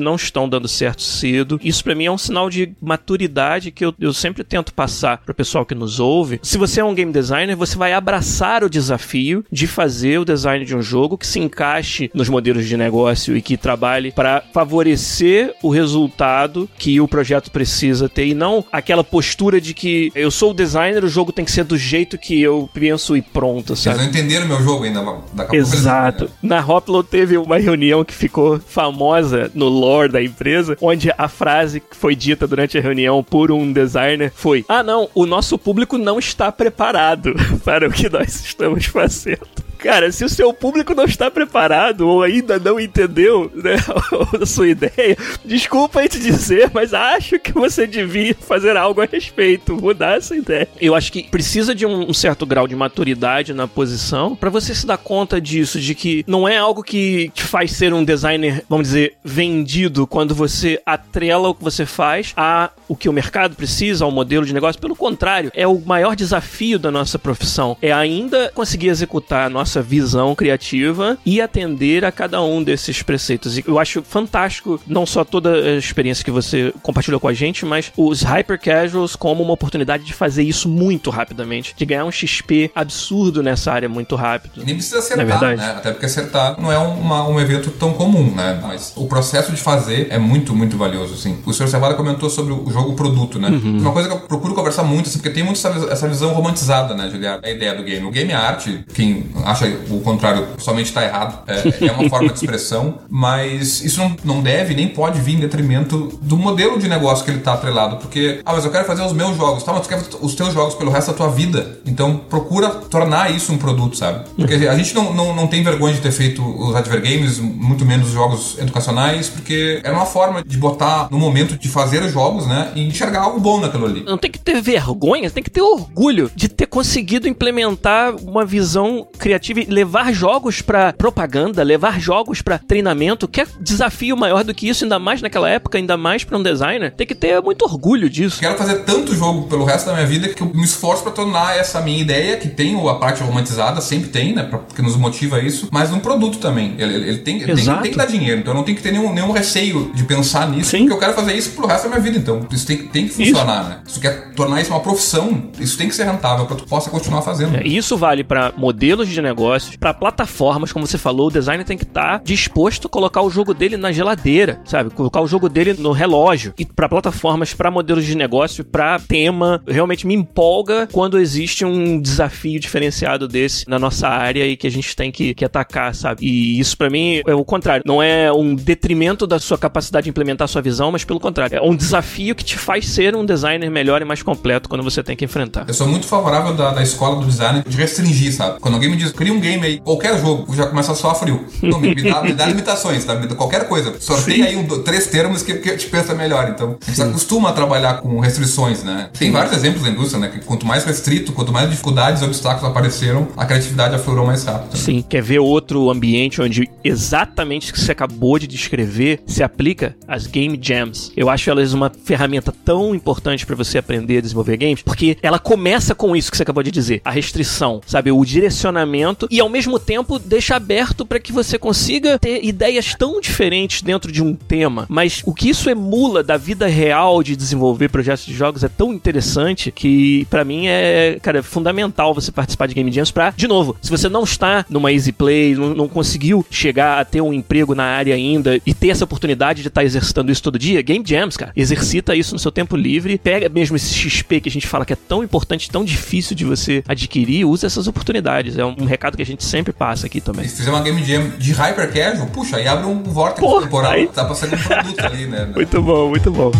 [SPEAKER 1] não estão dando certo cedo. Isso para mim é um sinal de maturidade que eu, eu sempre tento passar pro pessoal que nos ouve. Se você é um game designer, você vai abraçar o desafio de fazer o design de um jogo que se encaixe nos modelos de negócio e que trabalhe para favorecer o resultado que o projeto precisa ter e não aquela postura de que eu sou o designer, o jogo tem que ser do jeito que eu penso e pronto, sabe?
[SPEAKER 2] Eles não entenderam meu jogo ainda.
[SPEAKER 1] Exato. Na Hoplo teve uma reunião que ficou famosa no lore da empresa, onde a frase que foi dita durante a reunião por um designer foi: Ah, não, o nosso público não está preparado para o que nós estamos fazendo. Cara, se o seu público não está preparado ou ainda não entendeu né, a sua ideia, desculpa aí te dizer, mas acho que você devia fazer algo a respeito, mudar essa ideia. Eu acho que precisa de um, certo grau de maturidade na posição para você se dar conta disso, de que não é algo que te faz ser um designer, vamos dizer, vendido quando você atrela o que você faz a o que o mercado precisa, ao modelo de negócio. Pelo contrário, é o maior desafio da nossa profissão. É ainda conseguir executar a nossa nossa visão criativa e atender a cada um desses preceitos. E eu acho fantástico não só toda a experiência que você compartilhou com a gente, mas os hyper casuals como uma oportunidade de fazer isso muito rapidamente, de ganhar um XP absurdo nessa área muito rápido.
[SPEAKER 2] E nem precisa acertar, é né? Até porque acertar não é uma, um evento tão comum, né? Mas o processo de fazer é muito, muito valioso, assim. O Sr. Cevada comentou sobre o jogo produto, né? Uhum. Uma coisa que eu procuro conversar muito, assim, porque tem muito essa, essa visão romantizada, né, Juliano? A ideia do game. O game é arte, quem acha o contrário somente está errado. É, é, uma forma de expressão, mas isso não, não deve nem pode vir em detrimento do modelo de negócio que ele está atrelado. Porque, ah, mas eu quero fazer os meus jogos. Tá, mas tu quer os teus jogos pelo resto da tua vida. Então procura tornar isso um produto, sabe? Porque a gente não, não, não tem vergonha de ter feito os advergames, muito menos os jogos educacionais, porque era uma forma de botar no momento de fazer os jogos, né? E enxergar algo bom naquilo ali.
[SPEAKER 1] Não tem que ter vergonha, tem que ter orgulho de ter conseguido implementar uma visão criativa levar jogos para propaganda, levar jogos para treinamento, que é desafio maior do que isso, ainda mais naquela época, ainda mais para um designer. Tem que ter muito orgulho disso.
[SPEAKER 2] Quero fazer tanto jogo pelo resto da minha vida que eu me esforço para tornar essa minha ideia, que tem a parte romantizada, sempre tem, né? Porque nos motiva isso, mas um produto também. Ele, ele, tem, ele tem, tem, que dar dinheiro, então eu não tenho que ter nenhum, nenhum receio de pensar nisso, Sim. porque eu quero fazer isso pelo resto da minha vida. Então isso tem, tem que funcionar, isso. né? Se tu quer tornar isso uma profissão, isso tem que ser rentável para tu possa continuar fazendo.
[SPEAKER 1] É, isso vale para modelos de negócio negócios, para plataformas, como você falou, o designer tem que estar tá disposto a colocar o jogo dele na geladeira, sabe? Colocar o jogo dele no relógio. E para plataformas, para modelos de negócio, para tema, realmente me empolga quando existe um desafio diferenciado desse na nossa área e que a gente tem que, que atacar, sabe? E isso para mim é o contrário, não é um detrimento da sua capacidade de implementar a sua visão, mas pelo contrário, é um desafio que te faz ser um designer melhor e mais completo quando você tem que enfrentar.
[SPEAKER 2] Eu sou muito favorável da, da escola do design de restringir, sabe? Quando alguém me diz, cria um game aí, qualquer jogo, já começa a soar frio. Não, me, dá, me dá limitações, tá? Me dá qualquer coisa. Sorteia aí um, três termos que, que te pensa melhor. Então, a gente acostuma a trabalhar com restrições, né? Tem vários exemplos da indústria, né? Que quanto mais restrito, quanto mais dificuldades e obstáculos apareceram, a criatividade aflorou mais rápido. Né?
[SPEAKER 1] Sim, quer ver outro ambiente onde exatamente o que você acabou de descrever se aplica? As game jams. Eu acho elas uma ferramenta tão importante para você aprender a desenvolver games, porque ela começa com isso que você acabou de dizer, a restrição, sabe? O direcionamento e ao mesmo tempo deixa aberto para que você consiga ter ideias tão diferentes dentro de um tema. Mas o que isso emula da vida real de desenvolver projetos de jogos é tão interessante que para mim é, cara, é fundamental você participar de Game Jams para, de novo, se você não está numa Easy Play, não, não, conseguiu chegar a ter um emprego na área ainda e ter essa oportunidade de estar tá exercitando isso todo dia, Game Jams, cara, exercita isso no seu tempo livre, pega mesmo esse XP que a gente fala que é tão importante, tão difícil de você adquirir, usa essas oportunidades. É um recado que a gente sempre passa aqui também.
[SPEAKER 2] Se fizer uma game jam de hyper casual, puxa, aí abre um vórtice temporal, aí... tá passando um produto ali, né?
[SPEAKER 1] Muito bom, muito bom.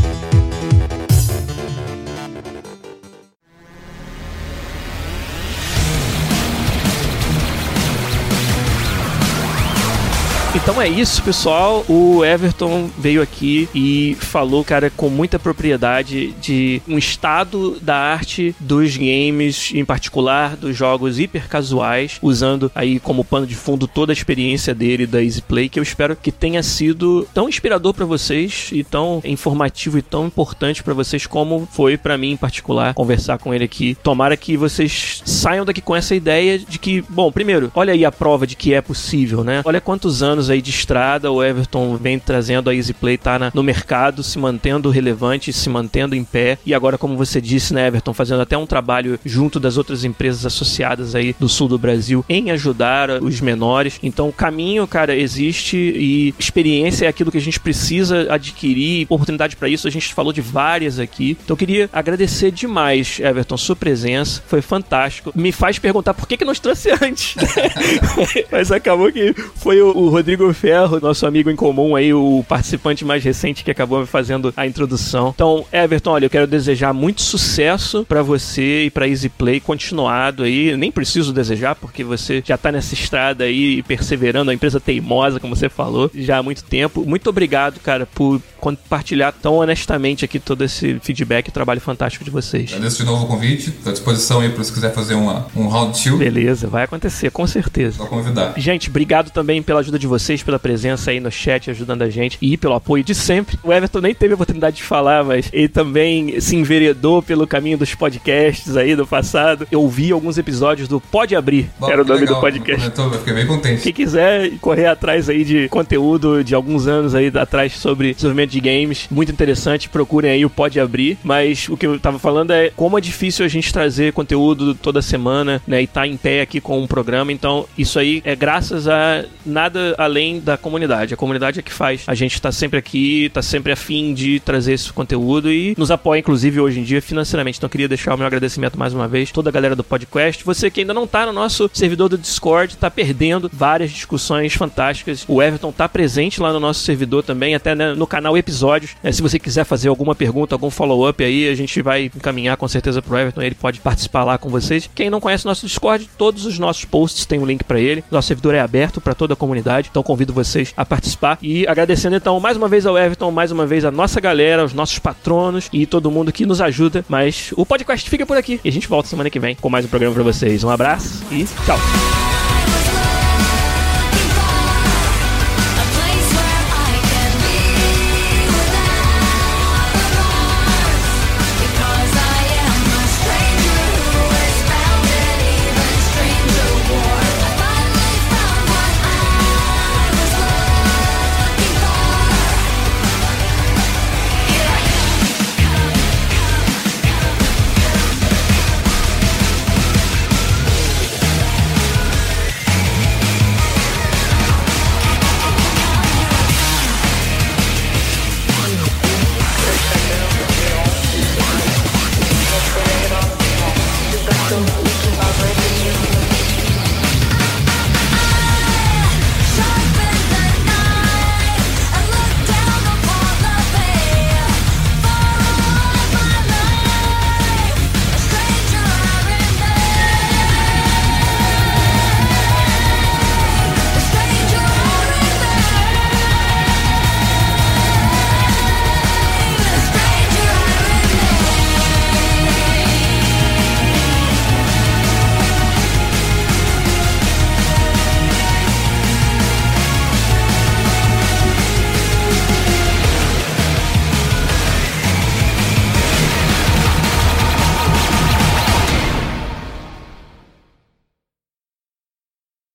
[SPEAKER 1] Então é isso, pessoal. O Everton veio aqui e falou, cara, com muita propriedade de um estado da arte dos games, em particular dos jogos hiper casuais, usando aí como pano de fundo toda a experiência dele da Easy Play, que eu espero que tenha sido tão inspirador para vocês e tão informativo e tão importante para vocês como foi para mim em particular conversar com ele aqui. Tomara que vocês saiam daqui com essa ideia de que, bom, primeiro, olha aí a prova de que é possível, né? Olha quantos anos aí de estrada o Everton vem trazendo a Easy Play tá na, no mercado, se mantendo relevante, se mantendo em pé e agora como você disse, né, Everton, fazendo até um trabalho junto das outras empresas associadas aí do sul do Brasil em ajudar os menores. Então, o caminho, cara, existe e experiência é aquilo que a gente precisa adquirir, oportunidade para isso a gente falou de várias aqui. Então, eu queria agradecer demais, Everton, sua presença, foi fantástico. Me faz perguntar por que que nos trouxe antes. Mas acabou que foi o, o Rodrigo Ferro, nosso amigo em comum aí, o participante mais recente que acabou fazendo a introdução. Então, Everton, olha, eu quero desejar muito sucesso para você e para Easy Play continuado aí. Nem preciso desejar porque você já tá nessa estrada aí perseverando, a empresa teimosa, como você falou, já há muito tempo. Muito obrigado, cara, por compartilhar tão honestamente aqui todo esse feedback e trabalho fantástico de vocês.
[SPEAKER 2] Agradeço de novo o convite, estou à disposição aí para se quiser fazer uma, um round two.
[SPEAKER 1] Beleza, vai acontecer, com certeza.
[SPEAKER 2] Só convidar.
[SPEAKER 1] Gente, obrigado também pela ajuda de vocês, pela presença aí no chat, ajudando a gente e pelo apoio de sempre. O Everton nem teve a oportunidade de falar, mas ele também se enveredou pelo caminho dos podcasts aí do passado. Eu ouvi alguns episódios do Pode Abrir,
[SPEAKER 2] Bom,
[SPEAKER 1] era o nome
[SPEAKER 2] legal,
[SPEAKER 1] do podcast.
[SPEAKER 2] Comentou, eu fiquei bem contente.
[SPEAKER 1] Quem quiser correr atrás aí de conteúdo de alguns anos aí atrás sobre desenvolvimento de games, muito interessante, procurem aí o Pode Abrir. Mas o que eu tava falando é como é difícil a gente trazer conteúdo toda semana, né, e tá em pé aqui com um programa. Então, isso aí é graças a nada além da comunidade. A comunidade é que faz. A gente tá sempre aqui, tá sempre afim de trazer esse conteúdo e nos apoia, inclusive, hoje em dia, financeiramente. Então, queria deixar o meu agradecimento mais uma vez, toda a galera do podcast. Você que ainda não tá no nosso servidor do Discord, tá perdendo várias discussões fantásticas. O Everton tá presente lá no nosso servidor também, até né, no canal Episódios. É, se você quiser fazer alguma pergunta, algum follow-up aí, a gente vai encaminhar com certeza pro Everton, ele pode participar lá com vocês. Quem não conhece o nosso Discord, todos os nossos posts têm um link para ele. Nosso servidor é aberto para toda a comunidade, então convido vocês a participar. E agradecendo então mais uma vez ao Everton, mais uma vez a nossa galera, os nossos patronos e todo mundo que nos ajuda. Mas o podcast fica por aqui e a gente volta semana que vem com mais um programa para vocês. Um abraço e tchau.